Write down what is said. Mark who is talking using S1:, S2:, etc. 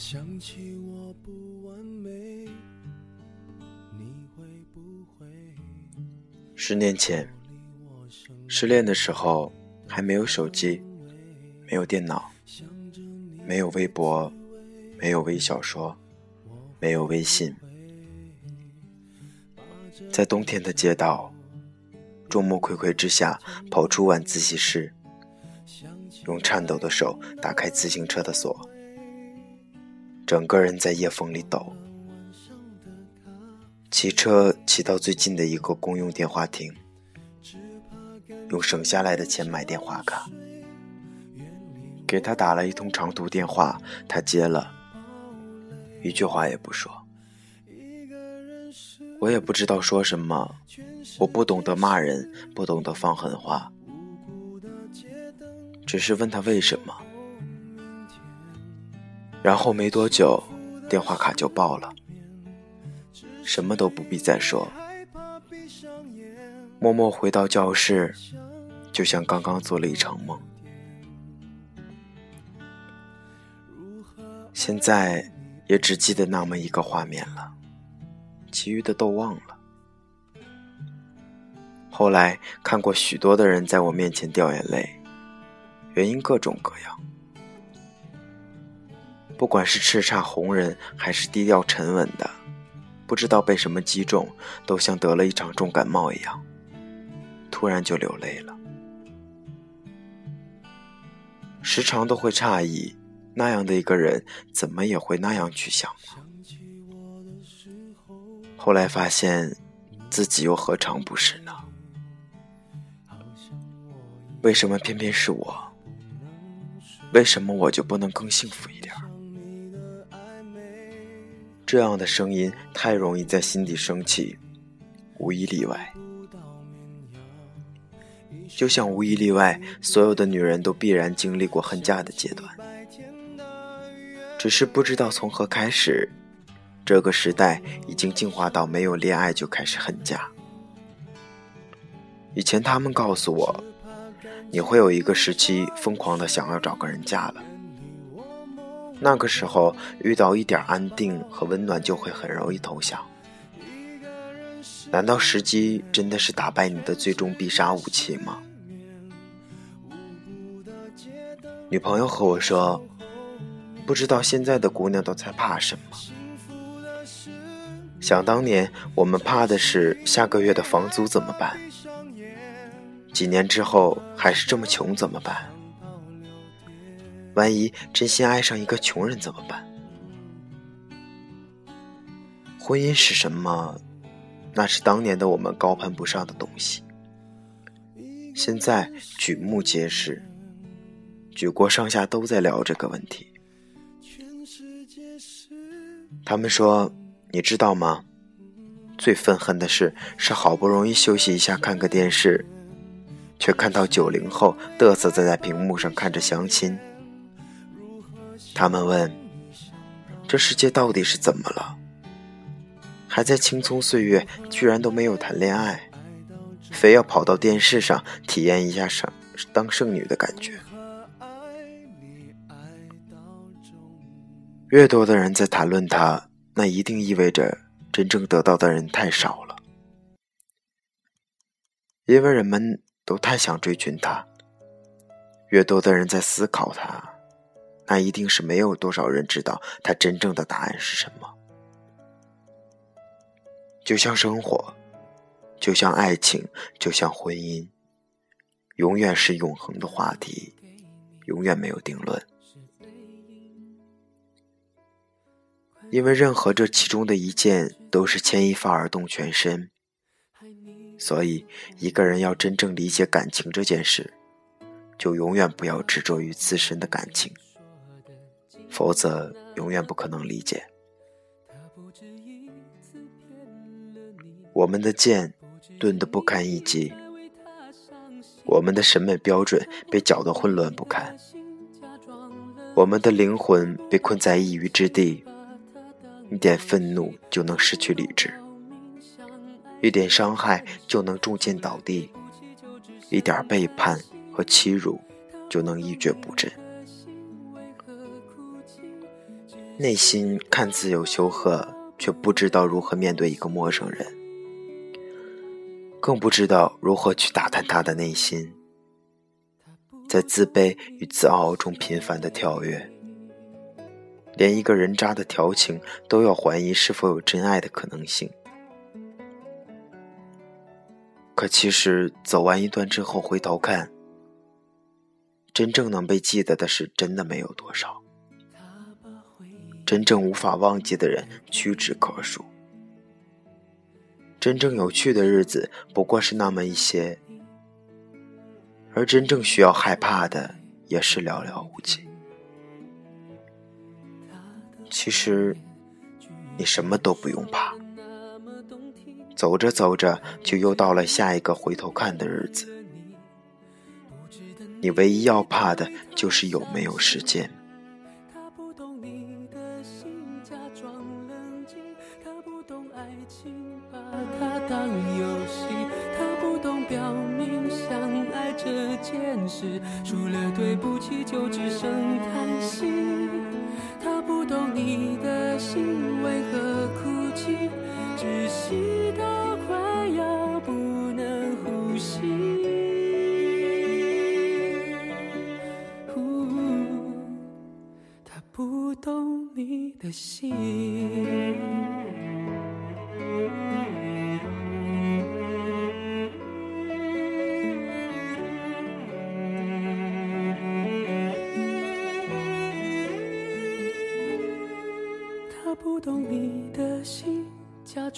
S1: 想起我不完美，你会不会？
S2: 十年前，失恋的时候还没有手机，没有电脑，没有微博，没有微小说，没有微信，在冬天的街道，众目睽睽之下跑出晚自习室，用颤抖的手打开自行车的锁。整个人在夜风里抖，骑车骑到最近的一个公用电话亭，用省下来的钱买电话卡，给他打了一通长途电话，他接了，一句话也不说。我也不知道说什么，我不懂得骂人，不懂得放狠话，只是问他为什么。然后没多久，电话卡就爆了，什么都不必再说，默默回到教室，就像刚刚做了一场梦。现在也只记得那么一个画面了，其余的都忘了。后来看过许多的人在我面前掉眼泪，原因各种各样。不管是叱咤红人，还是低调沉稳的，不知道被什么击中，都像得了一场重感冒一样，突然就流泪了。时常都会诧异，那样的一个人，怎么也会那样去想呢？后来发现，自己又何尝不是呢？为什么偏偏是我？为什么我就不能更幸福一点？这样的声音太容易在心底升起，无一例外。就像无一例外，所有的女人都必然经历过恨嫁的阶段，只是不知道从何开始。这个时代已经进化到没有恋爱就开始恨嫁。以前他们告诉我，你会有一个时期疯狂的想要找个人嫁了。那个时候遇到一点安定和温暖，就会很容易投降。难道时机真的是打败你的最终必杀武器吗？女朋友和我说：“不知道现在的姑娘都在怕什么。想当年，我们怕的是下个月的房租怎么办？几年之后还是这么穷怎么办？”万一真心爱上一个穷人怎么办？婚姻是什么？那是当年的我们高攀不上的东西。现在举目皆是，举国上下都在聊这个问题。他们说：“你知道吗？最愤恨的事，是好不容易休息一下看个电视，却看到九零后嘚瑟在在屏幕上看着相亲。”他们问：“这世界到底是怎么了？还在青葱岁月，居然都没有谈恋爱，非要跑到电视上体验一下圣当剩女的感觉。越多的人在谈论他，那一定意味着真正得到的人太少了，因为人们都太想追寻他。越多的人在思考他。”那一定是没有多少人知道他真正的答案是什么。就像生活，就像爱情，就像婚姻，永远是永恒的话题，永远没有定论。因为任何这其中的一件都是牵一发而动全身，所以一个人要真正理解感情这件事，就永远不要执着于自身的感情。否则，永远不可能理解。我们的剑钝得不堪一击，我们的审美标准被搅得混乱不堪，我们的灵魂被困在一隅之地。一点愤怒就能失去理智，一点伤害就能中箭倒地，一点背叛和欺辱就能一蹶不振。内心看似有羞涩，却不知道如何面对一个陌生人，更不知道如何去打探他的内心，在自卑与自傲中频繁的跳跃，连一个人渣的调情都要怀疑是否有真爱的可能性。可其实走完一段之后回头看，真正能被记得的是真的没有多少。真正无法忘记的人屈指可数，真正有趣的日子不过是那么一些，而真正需要害怕的也是寥寥无几。其实，你什么都不用怕，走着走着就又到了下一个回头看的日子。你唯一要怕的就是有没有时间。
S1: 现实除了对不起，就只剩叹息。他不懂你的心为何哭泣，窒息到快要不能呼吸。他不懂你的心。